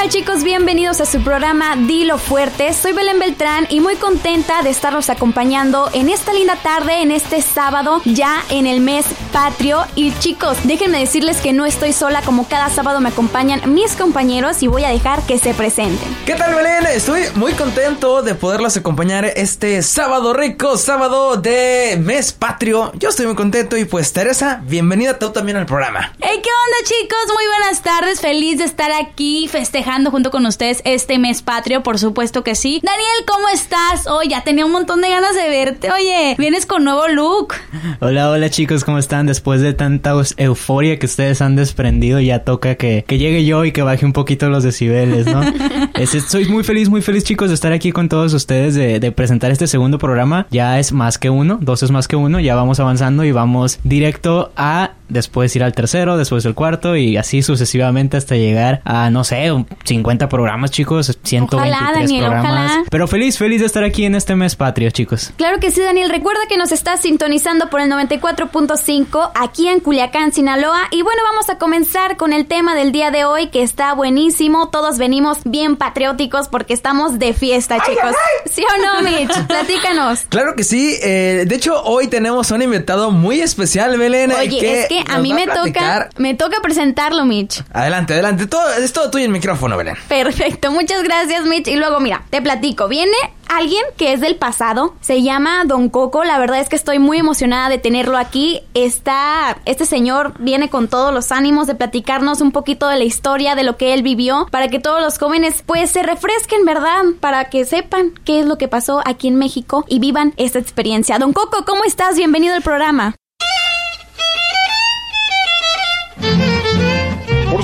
tal chicos? Bienvenidos a su programa Dilo Fuerte. Soy Belén Beltrán y muy contenta de estarlos acompañando en esta linda tarde, en este sábado, ya en el mes patrio. Y chicos, déjenme decirles que no estoy sola, como cada sábado me acompañan mis compañeros y voy a dejar que se presenten. ¿Qué tal Belén? Estoy muy contento de poderlos acompañar este sábado rico, sábado de mes patrio. Yo estoy muy contento y pues Teresa, bienvenida tú también al programa. Hey, ¿qué onda chicos? Muy buenas tardes, feliz de estar aquí festejando junto con ustedes este mes patrio, por supuesto que sí. Daniel, ¿cómo estás? Oh, ya tenía un montón de ganas de verte. Oye, vienes con nuevo look. Hola, hola chicos, ¿cómo están? Después de tanta euforia que ustedes han desprendido, ya toca que, que llegue yo y que baje un poquito los decibeles, ¿no? soy muy feliz, muy feliz chicos de estar aquí con todos ustedes, de, de presentar este segundo programa. Ya es más que uno, dos es más que uno, ya vamos avanzando y vamos directo a después ir al tercero, después el cuarto y así sucesivamente hasta llegar a, no sé, 50 programas, chicos, 123 programas. Pero feliz, feliz de estar aquí en este mes patrio, chicos. Claro que sí, Daniel. Recuerda que nos estás sintonizando por el 94.5 aquí en Culiacán, Sinaloa. Y bueno, vamos a comenzar con el tema del día de hoy que está buenísimo. Todos venimos bien patrióticos porque estamos de fiesta, chicos. ¿Sí o no, Mitch? Platícanos. Claro que sí. Eh, de hecho, hoy tenemos un invitado muy especial, Belén. Oye, es que a mí me toca, me toca presentarlo, Mitch. Adelante, adelante. Todo, es todo tuyo el micrófono, Perfecto, muchas gracias, Mitch. Y luego, mira, te platico. Viene alguien que es del pasado. Se llama Don Coco. La verdad es que estoy muy emocionada de tenerlo aquí. Está, este señor viene con todos los ánimos de platicarnos un poquito de la historia, de lo que él vivió, para que todos los jóvenes pues se refresquen, ¿verdad? Para que sepan qué es lo que pasó aquí en México y vivan esta experiencia. Don Coco, ¿cómo estás? Bienvenido al programa.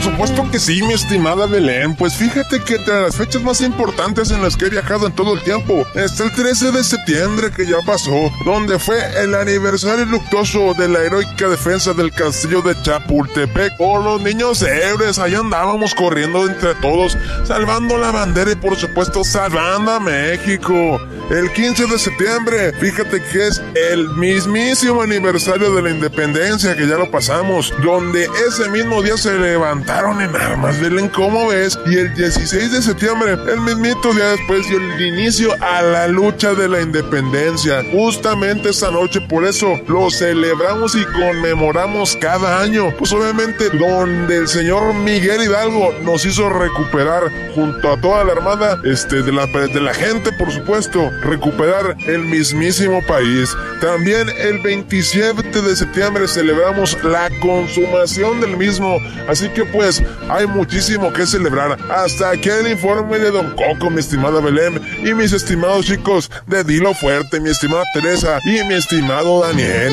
Supuesto que sí, mi estimada Belén. Pues fíjate que entre las fechas más importantes en las que he viajado en todo el tiempo está el 13 de septiembre que ya pasó, donde fue el aniversario luctuoso de la heroica defensa del castillo de Chapultepec. Por los niños héroes, ahí andábamos corriendo entre todos, salvando la bandera y por supuesto salvando a México. El 15 de septiembre, fíjate que es el mismísimo aniversario de la independencia que ya lo pasamos, donde ese mismo día se levantaron en armas, Belén, ¿cómo ves? Y el 16 de septiembre, el mismito día después dio el inicio a la lucha de la independencia. Justamente esa noche, por eso lo celebramos y conmemoramos cada año. Pues obviamente, donde el señor Miguel Hidalgo nos hizo recuperar, junto a toda la armada, este, de la, de la gente, por supuesto, recuperar el mismísimo país. También el 27 de septiembre celebramos la consumación del mismo. Así que pues hay muchísimo que celebrar. Hasta aquí el informe de Don Coco, mi estimada Belén, y mis estimados chicos de Dilo Fuerte, mi estimada Teresa y mi estimado Daniel.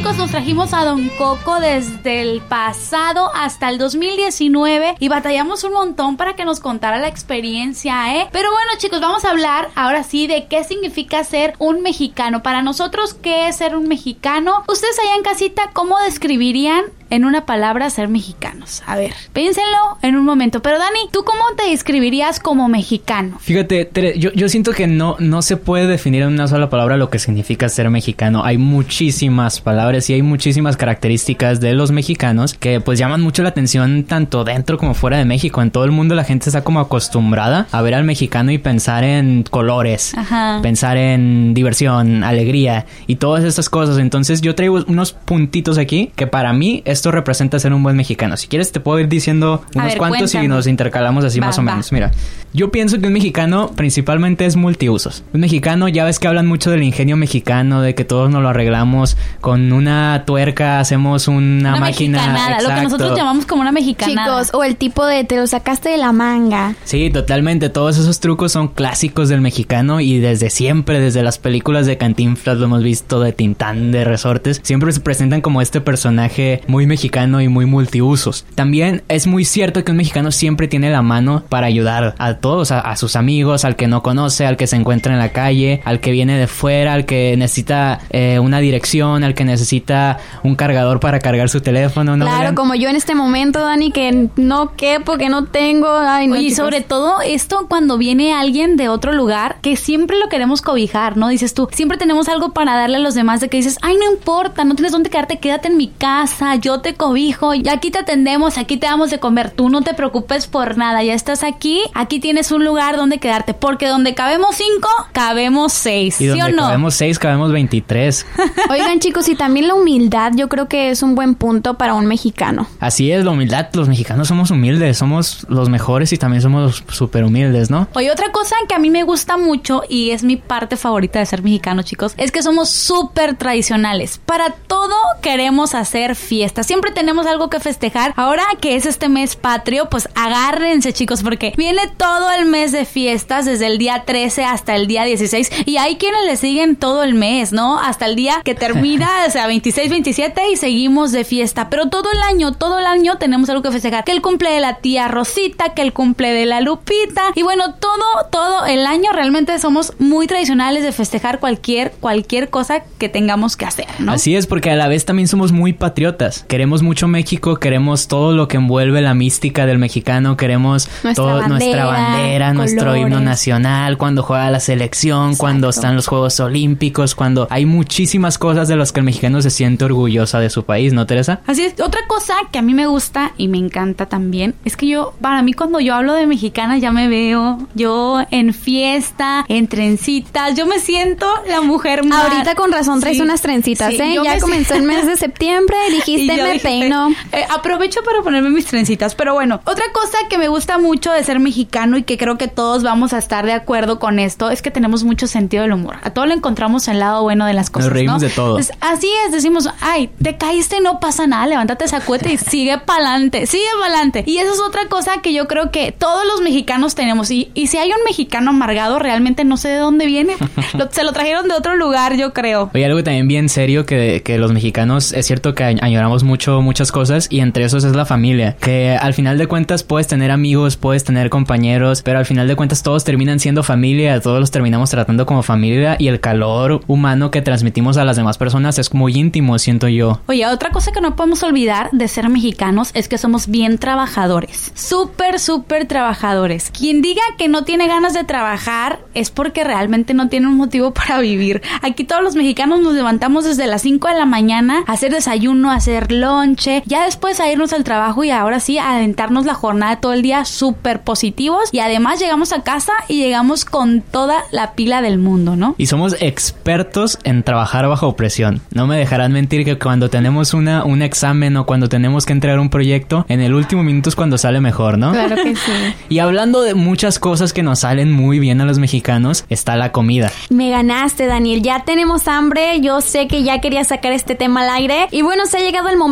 Chicos, nos trajimos a Don Coco desde el pasado hasta el 2019 y batallamos un montón para que nos contara la experiencia, ¿eh? Pero bueno, chicos, vamos a hablar ahora sí de qué significa ser un mexicano. Para nosotros, ¿qué es ser un mexicano? Ustedes allá en casita, ¿cómo describirían en una palabra ser mexicanos? A ver, piénsenlo en un momento. Pero Dani, ¿tú cómo te describirías como mexicano? Fíjate, yo, yo siento que no, no se puede definir en una sola palabra lo que significa ser mexicano. Hay muchísimas palabras y hay muchísimas características de los mexicanos que pues llaman mucho la atención tanto dentro como fuera de México. En todo el mundo la gente está como acostumbrada a ver al mexicano y pensar en colores, pensar en diversión, alegría y todas estas cosas. Entonces yo traigo unos puntitos aquí que para mí es esto representa ser un buen mexicano. Si quieres, te puedo ir diciendo unos cuantos y nos intercalamos así más o menos. Mira, yo pienso que un mexicano principalmente es multiusos. Un mexicano, ya ves que hablan mucho del ingenio mexicano, de que todos nos lo arreglamos con una tuerca, hacemos una, máquina. lo que nosotros llamamos como una mexicana. Chicos, o el tipo de te lo sacaste de la manga. Sí, totalmente. Todos esos trucos son clásicos del mexicano y desde siempre, desde las películas de Cantinflas lo hemos visto, de Tintán, de Resortes, siempre se presentan como este personaje muy mexicano y muy multiusos. También es muy cierto que un mexicano siempre tiene la mano para ayudar a todos, a, a sus amigos, al que no conoce, al que se encuentra en la calle, al que viene de fuera, al que necesita eh, una dirección, al que necesita un cargador para cargar su teléfono. ¿no, Claro, como yo en este momento, Dani, que no quepo, que no tengo. Ay, no, Oye, y sobre todo esto cuando viene alguien de otro lugar que siempre lo queremos cobijar, ¿no? Dices tú, siempre tenemos algo para darle a los demás de que dices, ay, no importa, no tienes dónde quedarte, quédate en mi casa, yo te cobijo, y aquí te atendemos, aquí te damos de comer, tú no te preocupes por nada, ya estás aquí, aquí tienes un lugar donde quedarte, porque donde cabemos cinco, cabemos seis, Y ¿sí donde o no? cabemos seis, cabemos 23. Oigan, chicos, y también la humildad, yo creo que es un buen punto para un mexicano. Así es, la humildad. Los mexicanos somos humildes, somos los mejores y también somos súper humildes, ¿no? Oye, otra cosa que a mí me gusta mucho y es mi parte favorita de ser mexicano, chicos, es que somos súper tradicionales. Para todo queremos hacer fiesta. Siempre tenemos algo que festejar. Ahora que es este mes patrio, pues agárrense, chicos, porque viene todo el mes de fiestas, desde el día 13 hasta el día 16. Y hay quienes le siguen todo el mes, ¿no? Hasta el día que termina, o sea, 26, 27 y seguimos de fiesta. Pero todo el año, todo el año tenemos algo que festejar. Que el cumple de la tía Rosita, que el cumple de la Lupita. Y bueno, todo, todo el año realmente somos muy tradicionales de festejar cualquier, cualquier cosa que tengamos que hacer, ¿no? Así es, porque a la vez también somos muy patriotas. Queremos mucho México, queremos todo lo que envuelve la mística del mexicano, queremos Nuestra todo- nuestra bandera, bandera, nuestro himno nacional, cuando juega la selección, cuando están los Juegos Olímpicos, cuando hay muchísimas cosas de las que el mexicano se siente orgullosa de su país, ¿no, Teresa? Así es. Otra cosa que a mí me gusta y me encanta también es que yo, para mí cuando yo hablo de mexicana ya me veo yo en fiesta, en trencitas, yo me siento la mujer más... Ahorita con razón traes Sí, unas trencitas, sí, ¿eh? yo Ya me comenzó el mes de septiembre dijiste yo me dije, peino. eh, aprovecho para ponerme mis trencitas. Pero bueno, otra cosa que me gusta mucho de ser mexicano y que creo que todos vamos a estar de acuerdo con esto es que tenemos mucho sentido del humor. A todo le encontramos el lado bueno de las cosas. reímos ¿no? de todo. Pues, así es, decimos, ay, te caíste, no pasa nada, levántate esa cueta y sigue pa'lante, sigue pa'lante. Y eso es otra cosa que yo creo que todos los mexicanos tenemos. Y, y si hay un mexicano amargado, realmente no sé de dónde viene. Lo- se lo trajeron de otro lugar, yo creo. Oye, algo también bien serio que, que los mexicanos, es cierto que añ- añoramos mucho muchas cosas y entre esos es la familia. Que al final de cuentas puedes tener amigos, puedes tener compañeros, pero al final de cuentas todos terminan siendo familia, todos los terminamos tratando como familia y el calor humano que transmitimos a las demás personas es muy íntimo, siento yo. Oye, otra cosa que no podemos olvidar de ser mexicanos es que somos bien trabajadores. Súper, súper trabajadores. Quien diga que no tiene ganas de trabajar es porque realmente no tiene un motivo para vivir. Aquí todos los mexicanos nos levantamos desde las 5 de la mañana a hacer desayuno, a hacer lonche, ya después a irnos al trabajo y ahora sí a aventarnos la jornada todo el día súper positivos y además llegamos a casa y llegamos con toda la pila del mundo, ¿no? Y somos expertos en trabajar bajo presión. No me dejarán mentir que cuando tenemos una, un examen o cuando tenemos que entregar un proyecto, en el último minuto es cuando sale mejor, ¿no? Claro que sí. Y hablando de muchas cosas que nos salen muy bien a los mexicanos, está la comida. Me ganaste, Daniel. Ya tenemos hambre. Yo sé que ya quería sacar este tema al aire. Y bueno, se ha llegado el momento.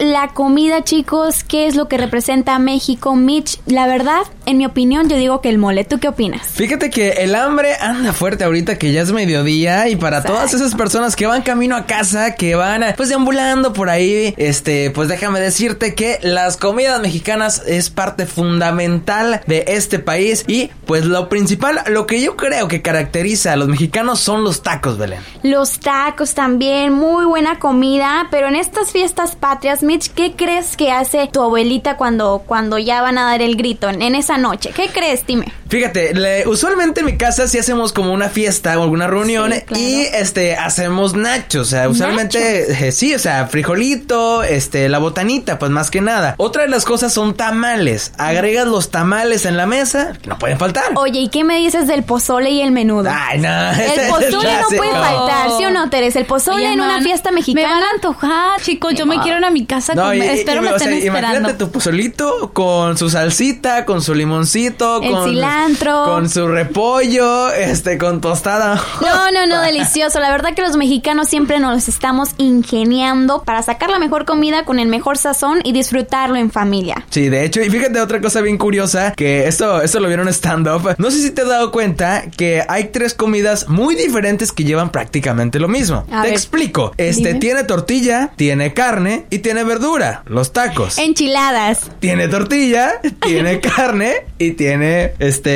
La comida, chicos. ¿Qué es lo que representa a México? Mitch, la verdad, en mi opinión, yo digo que el mole. ¿Tú qué opinas? Fíjate que el hambre anda fuerte ahorita que ya es mediodía y para todas esas personas que van camino a casa, que van pues deambulando por ahí, este, pues déjame decirte que las comidas mexicanas es parte fundamental de este país y pues lo principal, lo que yo creo que caracteriza a los mexicanos son los tacos, Belén. Los tacos también, muy buena comida. Pero en estas fiestas patrias, Mitch, ¿qué crees que hace tu abuelita cuando, cuando ya van a dar el grito en, esa noche? ¿Qué crees? Dime. Fíjate, le- usualmente en mi casa sí hacemos como una fiesta o alguna reunión Sí, claro. y este hacemos nachos, o sea, usualmente eh, sí, o sea, frijolito, este la botanita, pues más que nada. Otra de las cosas son tamales. Agregas los tamales en la mesa, que no pueden faltar. Oye, ¿y qué me dices del pozole y el menudo? Ay, no. El pozole no puede faltar, ¿sí o no, Teresa? El pozole Oye, en me una fiesta Me mexicana. van a antojar, chicos. Yo me quiero ir a mi casa No, y- Espero y- me o sea, estén esperando. imagínate tu pozolito con su salsita, con su limoncito, El con cilantro, cilantro. Con su repollo, este, con tostada. No, no, no, delicioso. La verdad que los mexicanos siempre nos estamos ingeniando para sacar la mejor comida con el mejor sazón y disfrutarlo en familia. Sí, de hecho, y fíjate otra cosa bien curiosa, que esto, esto lo vieron stand-up. No sé si te has dado cuenta que hay tres comidas muy diferentes que llevan prácticamente lo mismo. A te ver, explico. Este dime. tiene tortilla, tiene carne y tiene verdura. Los tacos. Enchiladas. Tiene tortilla, tiene carne y tiene este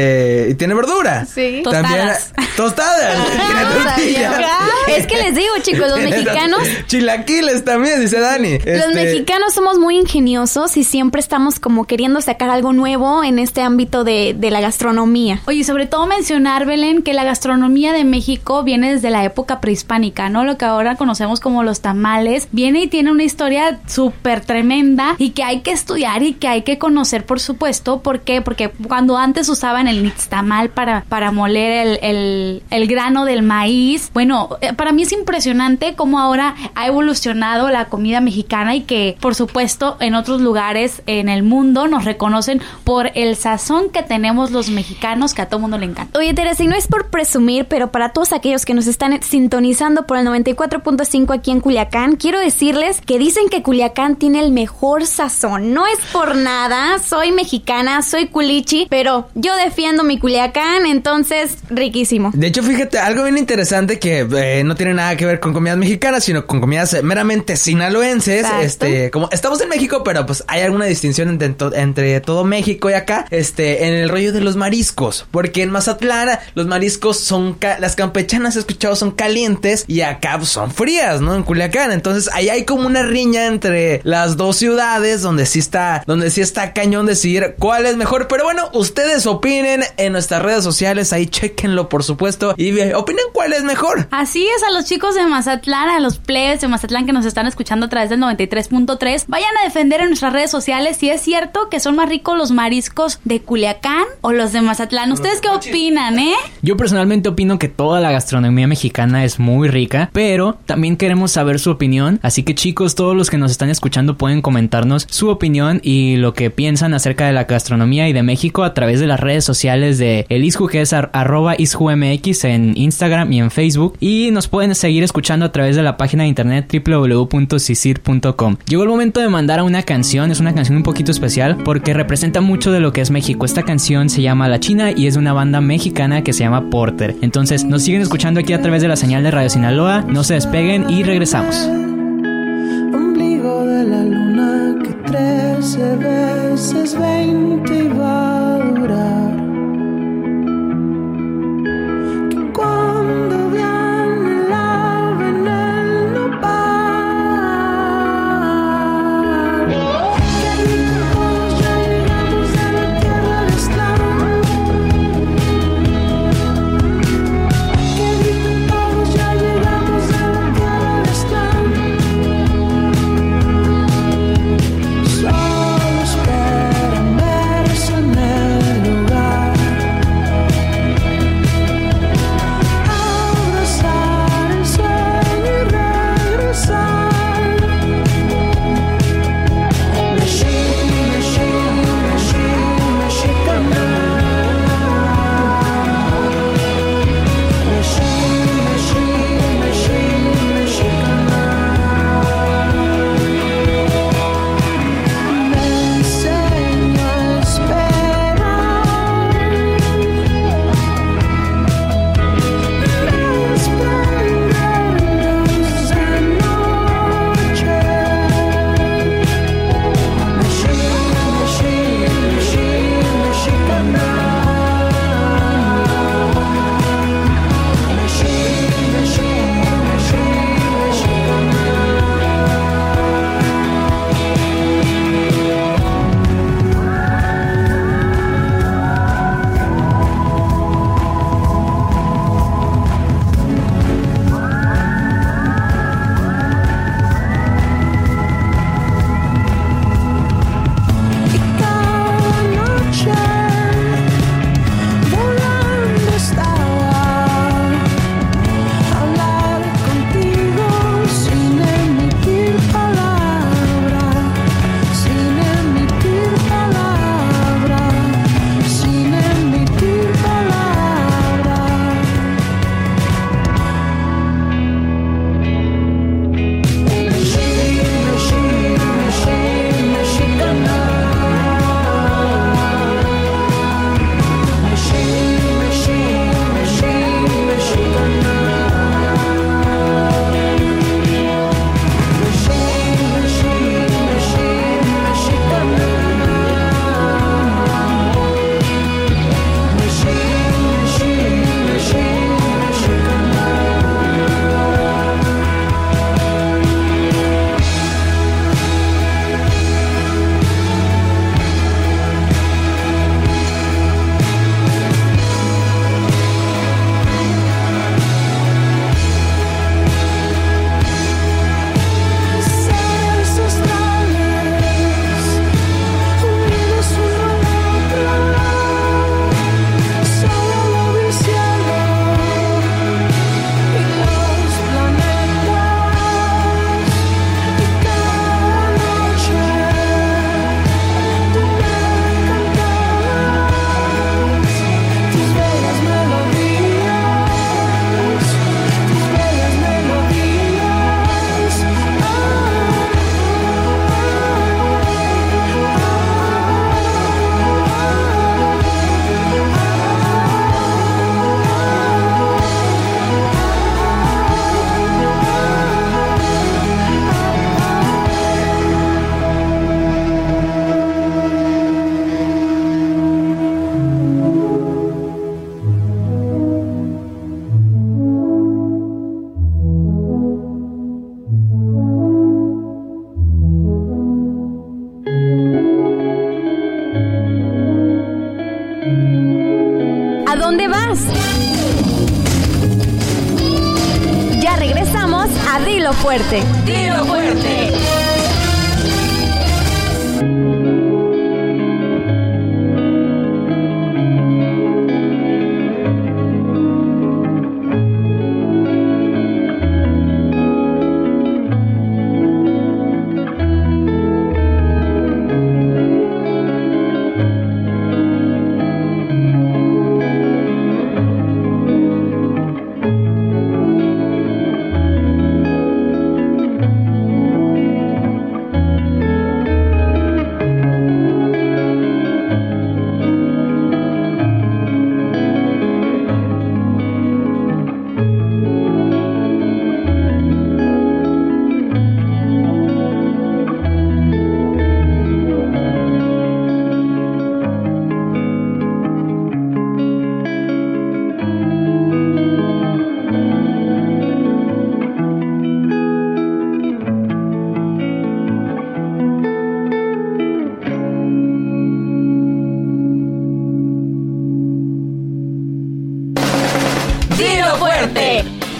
y tiene verdura. Sí. También Tostadas. tostadas. tiene no tortilla. sabía. Es que les digo, chicos, los mexicanos Chilaquiles también, dice Dani. Los Este, mexicanos somos muy ingeniosos y siempre estamos como queriendo sacar algo nuevo en este ámbito de, de la gastronomía. Oye, sobre todo mencionar, Belén, que la gastronomía de México viene desde la época prehispánica, ¿no? Lo que ahora conocemos como los tamales. Viene y tiene una historia súper tremenda y que hay que estudiar y que hay que conocer, por supuesto. ¿Por qué? Porque cuando antes usaban el nixtamal para, para moler el, el- el grano del maíz, bueno, eh, para mí es impresionante cómo ahora ha evolucionado la comida mexicana y que, por supuesto, en otros lugares en el mundo nos reconocen por el sazón que tenemos los mexicanos que a todo mundo le encanta. Oye, Teresa, y no es por presumir, pero para todos aquellos que nos están sintonizando por el 94.5 aquí en Culiacán, quiero decirles que dicen que Culiacán tiene el mejor sazón. No es por nada, soy mexicana, soy culichi, pero yo defiendo mi Culiacán, entonces riquísimo. De hecho, fíjate, algo bien interesante que eh, no tiene nada que ver con comidas mexicanas, sino con comidas eh, meramente sinaloenses. Exacto. Este, como estamos en México, pero pues hay alguna distinción entre, to- entre todo México y acá, este, en el rollo de los mariscos. Porque en Mazatlán los mariscos son, ca- las campechanas he escuchado son calientes y acá pues, son frías, ¿no? En Culiacán. Entonces ahí hay como una riña entre las dos ciudades donde sí está, donde sí está cañón decir cuál es mejor. Pero bueno, ustedes opinen en nuestras redes sociales, ahí chequenlo por supuesto y opinen cuál es mejor. Así es, a los chicos de Mazatlán, a los plebes de Mazatlán que nos están escuchando a través del 93.3, vayan a defender en nuestras redes sociales si es cierto que son más ricos los mariscos de Culiacán o los de Mazatlán. ¿Ustedes qué opinan, eh? Yo personalmente opino que toda la gastronomía mexicana es muy rica, pero también queremos saber su opinión. Así que chicos, todos los que nos están escuchando pueden comentarnos su opinión y lo que piensan acerca de la gastronomía y de México a través de las redes sociales sociales de el que es ar arroba ISCUMX en Instagram y en Facebook. Y nos pueden seguir escuchando a través de la página de internet www.sisir.com. Llegó el momento de mandar a una canción, es una canción un poquito especial porque representa mucho de lo que es México. Esta canción se llama La China y es de una banda mexicana que se llama Porter. Entonces, nos siguen escuchando aquí a través de la señal de Radio Sinaloa. No se despeguen y regresamos.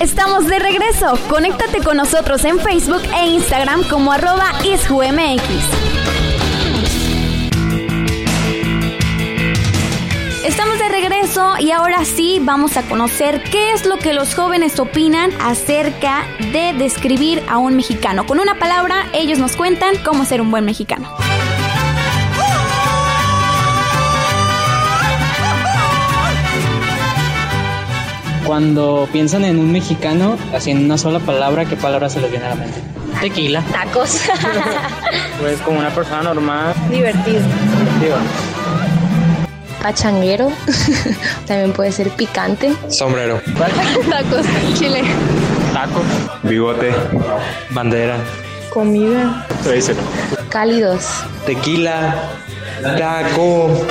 Estamos de regreso. Conéctate con nosotros en Facebook e Instagram como arroba isjumx. Estamos de regreso y ahora sí vamos a conocer qué es lo que los jóvenes opinan acerca de describir a un mexicano. Con una palabra, ellos nos cuentan cómo ser un buen mexicano. Cuando piensan en un mexicano, así en una sola palabra, ¿qué palabra se les viene a la mente? Tequila. Tacos. Pues como una persona normal. Divertido. Digo, Pachanguero. También puede ser picante. Sombrero. Tacos. Chile. taco, Bigote. Bandera. Comida. Cálidos. Tequila. Taco.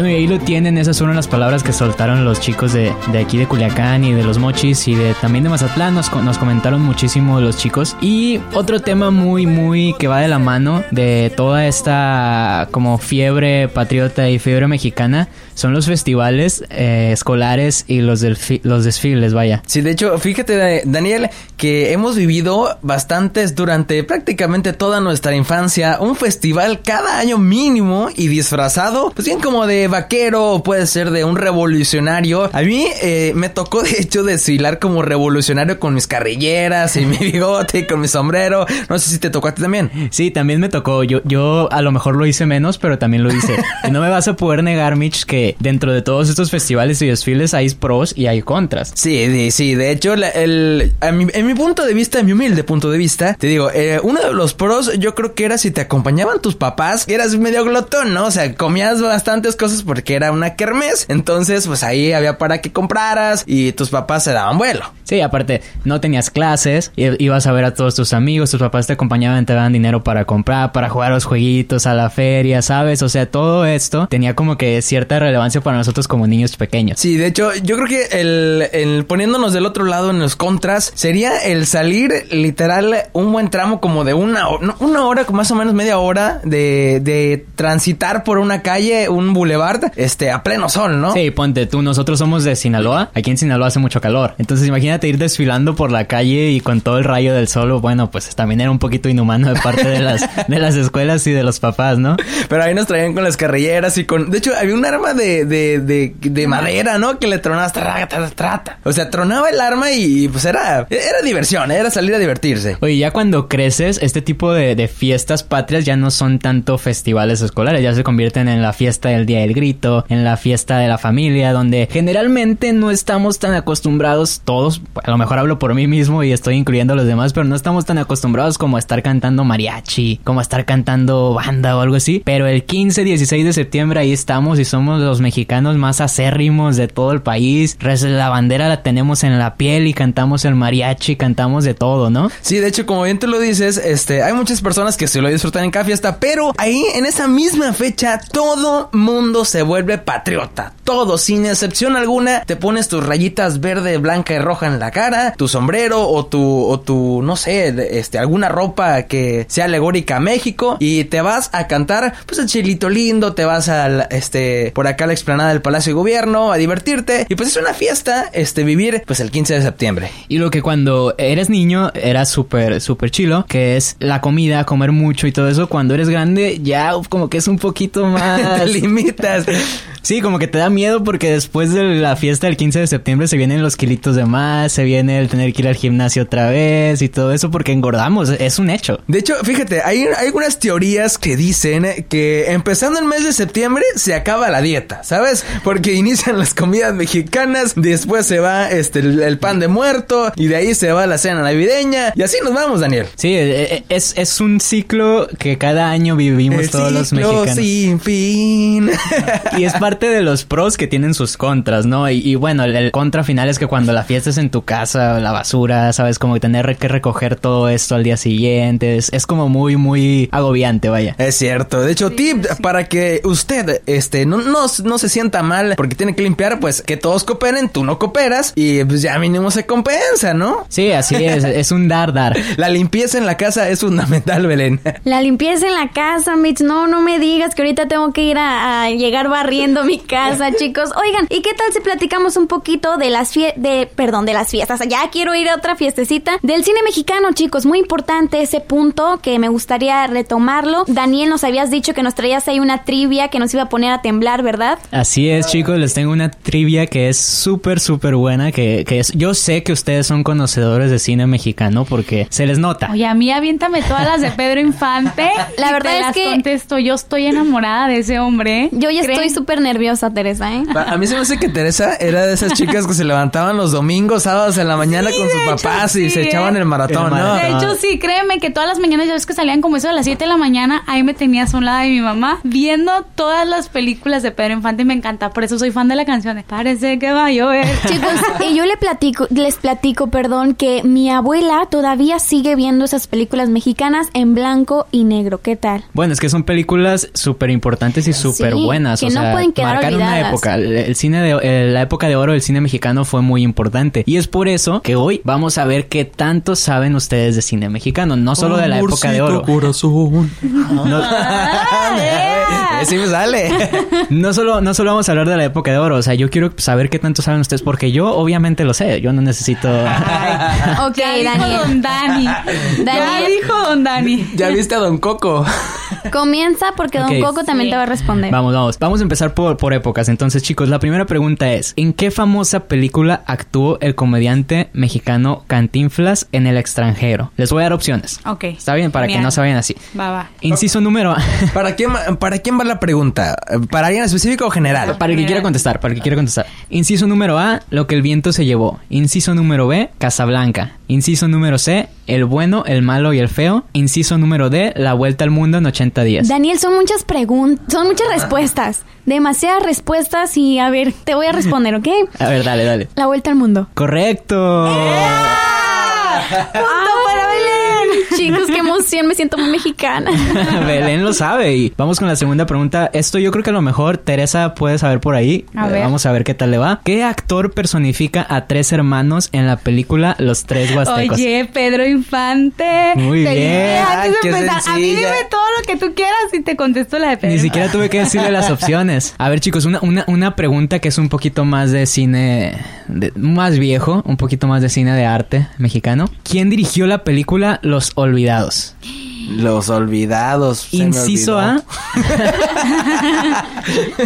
Bueno, ahí lo tienen, esas fueron las palabras que soltaron los chicos de, de aquí de Culiacán y de los Mochis y de también de Mazatlán, nos, nos comentaron muchísimo los chicos. Y otro tema muy, muy que va de la mano de toda esta como fiebre patriota y fiebre mexicana son los festivales eh, escolares y los, del los desfiles, vaya. Sí, de hecho, fíjate, Da- Daniel, que hemos vivido bastantes durante prácticamente toda nuestra infancia un festival cada año mínimo y disfrazado, pues bien como de vaquero o puede ser de un revolucionario. A mí eh, me tocó de hecho desfilar como revolucionario con mis carrilleras y mi bigote y con mi sombrero. No sé si te tocó a ti también. Sí, también me tocó. Yo, yo a lo mejor lo hice menos, pero también lo hice. y no me vas a poder negar, Mitch, que dentro de todos estos festivales y desfiles hay pros y hay contras. Sí, de- sí, de hecho, la- el, a mi- en mi punto de vista, en mi humilde punto de vista, te digo, eh, uno de los pros yo creo que era si te acompañaban tus papás, eras medio glotón, ¿no? O sea, comías bastantes cosas porque era una kermés, entonces pues ahí había para que compraras y tus papás se daban vuelo. Sí, aparte, no tenías clases, ibas a ver a todos tus amigos, tus papás te acompañaban, te daban dinero para comprar, para jugar a los jueguitos, a la feria, ¿sabes? O sea, todo esto tenía como que cierta relevancia para nosotros como niños pequeños. Sí, de hecho, yo creo que el, el poniéndonos del otro lado en los contras sería el salir literal un buen tramo como de una, una hora, como más o menos media hora de, de transitar por una calle, un boulevard, este, a pleno sol, ¿no? Sí, ponte tú, nosotros somos de Sinaloa, aquí en Sinaloa hace mucho calor, entonces imagínate ir desfilando por la calle y con todo el rayo del sol, bueno, pues también era un poquito inhumano de parte de las, de las escuelas y de los papás, ¿no? Pero ahí nos traían con las carrilleras y con... De hecho, había un arma de, de, de, de madera, ¿no? Que le tronabas... Trata, trata, trata. O sea, tronaba el arma y pues era... Era diversión, era salir a divertirse. Oye, ya cuando creces, este tipo de, de fiestas patrias ya no son tanto festivales escolares, ya se convierten en la fiesta del Día del Grito, en la fiesta de la familia, donde generalmente no estamos tan acostumbrados todos, a lo mejor hablo por mí mismo y estoy incluyendo a los demás, pero no estamos tan acostumbrados como a estar cantando mariachi, como a estar cantando banda o algo así, pero el 15, 16 de septiembre ahí estamos y somos los mexicanos más acérrimos de todo el país, la bandera la tenemos en la piel y cantamos el mariachi, cantamos de todo, ¿no? Sí, de hecho, como bien tú lo dices, este, hay muchas personas que se lo disfrutan en cada fiesta, pero ahí, en esa misma fecha, todo mundo se vuelve patriota. Todo, sin excepción alguna, te pones tus rayitas verde, blanca y roja en la cara, tu sombrero o tu, o tu, no sé, este, alguna ropa que sea alegórica a México y te vas a cantar, pues el chilito lindo, te vas al, este, por acá a la explanada del Palacio de Gobierno a divertirte y pues es una fiesta, este, vivir, pues el 15 de septiembre. Y lo que cuando eres niño era súper, súper chilo, que es la comida, comer mucho y todo eso. Cuando eres grande ya como que es un poquito más... Te limitas. Sí, como que te da miedo porque después de la fiesta del 15 de septiembre se vienen los kilitos de más, se viene el tener que ir al gimnasio otra vez y todo eso porque engordamos, es un hecho. De hecho, fíjate, hay, hay algunas teorías que dicen que empezando el mes de septiembre se acaba la dieta, ¿sabes? Porque inician las comidas mexicanas, después se va este el, el pan de muerto y de ahí se va la cena navideña y así nos vamos, Daniel. Sí, eh, eh, es, es un ciclo que cada año vivimos El todos los mexicanos. sin fin. Y es parte de los pros que tienen sus contras, ¿no? Y, y bueno, el, el contra final es que cuando la fiesta es en tu casa, la basura, ¿sabes? Como tener que recoger todo esto al día siguiente, es, es como muy, muy agobiante, vaya. Es cierto. De hecho, tip para que usted este no, no, no se sienta mal porque tiene que limpiar, pues que todos cooperen, tú no cooperas y pues ya mínimo se compensa, ¿no? Sí, así es, es un dar, dar. La limpieza en la casa es fundamental, Belén. La limpieza en la casa, Mitch. No, no me digas que ahorita tengo que ir a, a llegar barriendo mi casa, chicos. Oigan, ¿y qué tal si platicamos un poquito de las fie de, perdón, de las fiestas? Ya quiero ir a otra fiestecita del cine mexicano, chicos. Muy importante ese punto que me gustaría retomarlo. Daniel, nos habías dicho que nos traías ahí una trivia que nos iba a poner a temblar, ¿verdad? Así es, chicos, les tengo una trivia que es súper, súper buena, que, que es, yo sé que ustedes son conocedores de cine mexicano porque se les nota. Oye, a mí aviéntame todas las de Pedro Infante. La y verdad te es las que- contesto. Yo estoy enamorada de ese hombre. Yo ya ¿Creen? Estoy súper nerviosa, Teresa, ¿eh? A mí se me hace que Teresa era de esas chicas que se levantaban los domingos, sábados en la mañana con sus hecho, papás y sí, se ¿eh? echaban el maratón, El ¿no? De hecho, sí, créeme que todas las mañanas ya ves que salían como eso de las 7 de la mañana, ahí me tenías a un lado de mi mamá viendo todas las películas de Pedro Infante y me encanta. Por eso soy fan de la canción. Parece que va a llover. Chicos, y yo le platico, les platico, perdón, que mi abuela todavía sigue viendo esas películas mexicanas en blanco y negro. ¿Qué tal? Bueno, es que son películas súper importantes y súper buenas. que o no sea, pueden quedar marcaron una olvidadas. época. El, el cine de, eh, la época de oro del cine mexicano fue muy importante. Y es por eso que hoy vamos a ver qué tanto saben ustedes de cine mexicano. No solo de la época de oro. corazón. No, Eh, sí me sale. no solo, no solo vamos a hablar de la época de oro. O sea, yo quiero saber qué tanto saben ustedes porque yo obviamente lo sé. Yo no necesito... Ok, ya dijo Daniel. Don Dani. Ya Daniel. dijo Don Dani. ¿Ya viste a Don Coco? Comienza porque Don. Coco también Sí. te va a responder. Vamos, vamos. Vamos a empezar por, por épocas. Entonces, chicos, la primera pregunta es: ¿En qué famosa película actuó el comediante mexicano Cantinflas en el extranjero? Les voy a dar opciones. Ok. Está bien, para que no se vayan así. Va, va. Inciso número. ¿Para quién, ¿Para quién va la pregunta? ¿Para alguien específico o general? Para el que quiera contestar, para el que quiera contestar. Inciso número A, lo que el viento se llevó. Inciso número B, Casablanca. Inciso número C, el bueno, el malo y el feo. Inciso número D, la vuelta al mundo en 80 días. Daniel, son muchas preguntas, son muchas respuestas. Demasiadas respuestas y a ver, te voy a responder, ¿ok? A ver, dale, dale. La vuelta al mundo. Correcto. ¡Punto para Belén! Chicos, qué emoción, me siento muy mexicana. Belén lo sabe. Y vamos con la segunda pregunta. Esto yo creo que a lo mejor Teresa puede saber por ahí. A Eh, ver. Vamos a ver qué tal le va. ¿Qué actor personifica a tres hermanos en la película Los Tres Huastecos? Oye, Pedro Infante. Muy Te bien. Qué a mí dime todo lo que tú quieras y te contesto la de Pedro. Ni siquiera tuve que decirle las opciones. A ver, chicos, una, una, una pregunta que es un poquito más de cine, de- más viejo, un poquito más de cine de arte mexicano. ¿Quién dirigió la película Los Olvidados? Los olvidados. Inciso. A.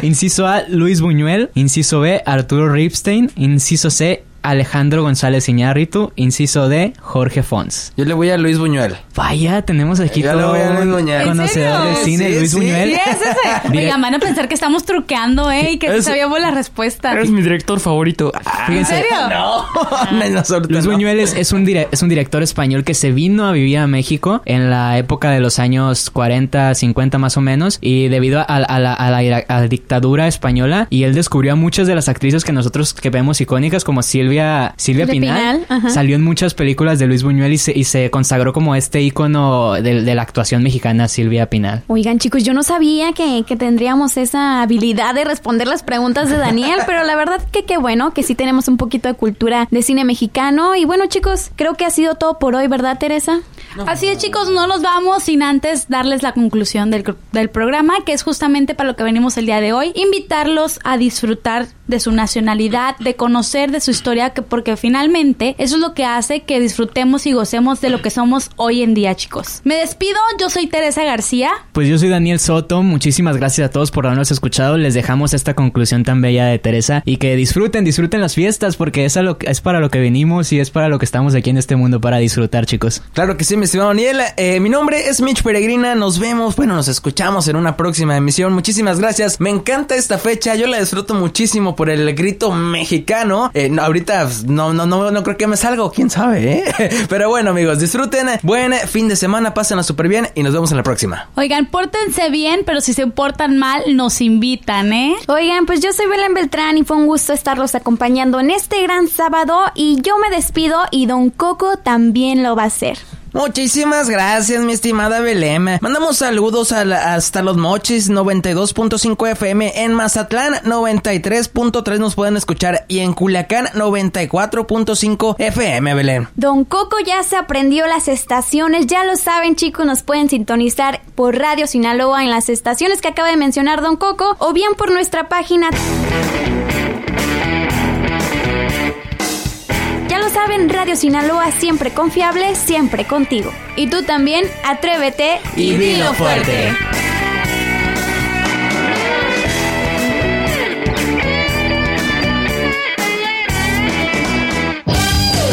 Inciso A, Luis Buñuel. Inciso B, Arturo Ripstein. Inciso C, Alejandro González Iñárritu. Inciso D, Jorge Fons. Yo le voy a Luis Buñuel. Vaya, tenemos aquí Yo le todo voy a Luis un Buñuel. ¿En conocedor de cine, Sí, Luis sí. Buñuel. Sí, es Oigan, van a pensar que estamos truqueando, ¿eh? Y que sí Es- sabíamos la respuesta. mi director favorito. ¿En Fíjense, serio? No, no, suerte, Luis no. Buñuel es, es un es un director español que se vino a vivir a México en la época de los años 40, 50 más o menos, y debido a, a la, a la- a la dictadura española, y él descubrió a muchas de las actrices que nosotros que vemos icónicas, como Silvia Silvia, Pinal, salió en muchas películas de Luis Buñuel y se, y se consagró como este ícono de, de la actuación mexicana, Silvia Pinal. Oigan, chicos, yo no sabía que, que tendríamos esa habilidad de responder las preguntas de Daniel, pero la verdad que qué bueno que sí tenemos un poquito de cultura de cine mexicano. Y bueno, chicos, creo que ha sido todo por hoy, ¿verdad, Teresa? Así es, chicos, no nos vamos sin antes darles la conclusión del, del programa, que es justamente para lo que venimos el día de hoy. Invitarlos a disfrutar de su nacionalidad, de conocer de su historia, que porque finalmente eso es lo que hace que disfrutemos y gocemos de lo que somos hoy en día, chicos. Me despido, yo soy Teresa García. Pues yo soy Daniel Soto, muchísimas gracias a todos por habernos escuchado, les dejamos esta conclusión tan bella de Teresa y que disfruten, disfruten las fiestas porque es, a lo, es para lo que venimos y es para lo que estamos aquí en este mundo, para disfrutar chicos. Claro que sí, mi estimado Daniel. Eh, mi nombre es Mitch Peregrina. Nos vemos, bueno, nos escuchamos en una próxima emisión. Muchísimas gracias. Me encanta esta fecha. Yo la disfruto muchísimo por el grito mexicano. Eh, ahorita pues, no, no, no, no creo que me salga, quién sabe, ¿eh? Pero bueno, amigos, disfruten. Buen fin de semana, pásenla súper bien y nos vemos en la próxima. Oigan, pórtense bien, pero si se portan mal, nos invitan, ¿eh? Oigan, pues yo soy Belén Beltrán y fue un gusto estarlos acompañando en este gran sábado y yo me despido y Don Coco también lo va a hacer. Muchísimas gracias, mi estimada Belém. Mandamos saludos hasta los mochis 92.5 FM en Mazatlán 93.3 nos pueden escuchar y en Culiacán 94.5 FM, Belén. Don Coco ya se aprendió las estaciones, ya lo saben chicos, nos pueden sintonizar por Radio Sinaloa en las estaciones que acaba de mencionar Don Coco o bien por nuestra página. Saben, Radio Sinaloa siempre confiable, siempre contigo. Y tú también, atrévete Y dilo fuerte.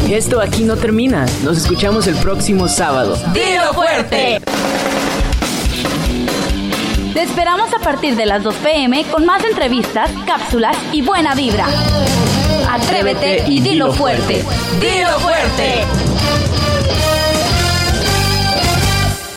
Esto aquí no termina. Nos escuchamos el próximo sábado. ¡Dilo fuerte! Te esperamos a partir de las 2 pm con más entrevistas, cápsulas y buena vibra. Atrévete y dilo fuerte. ¡Dilo fuerte!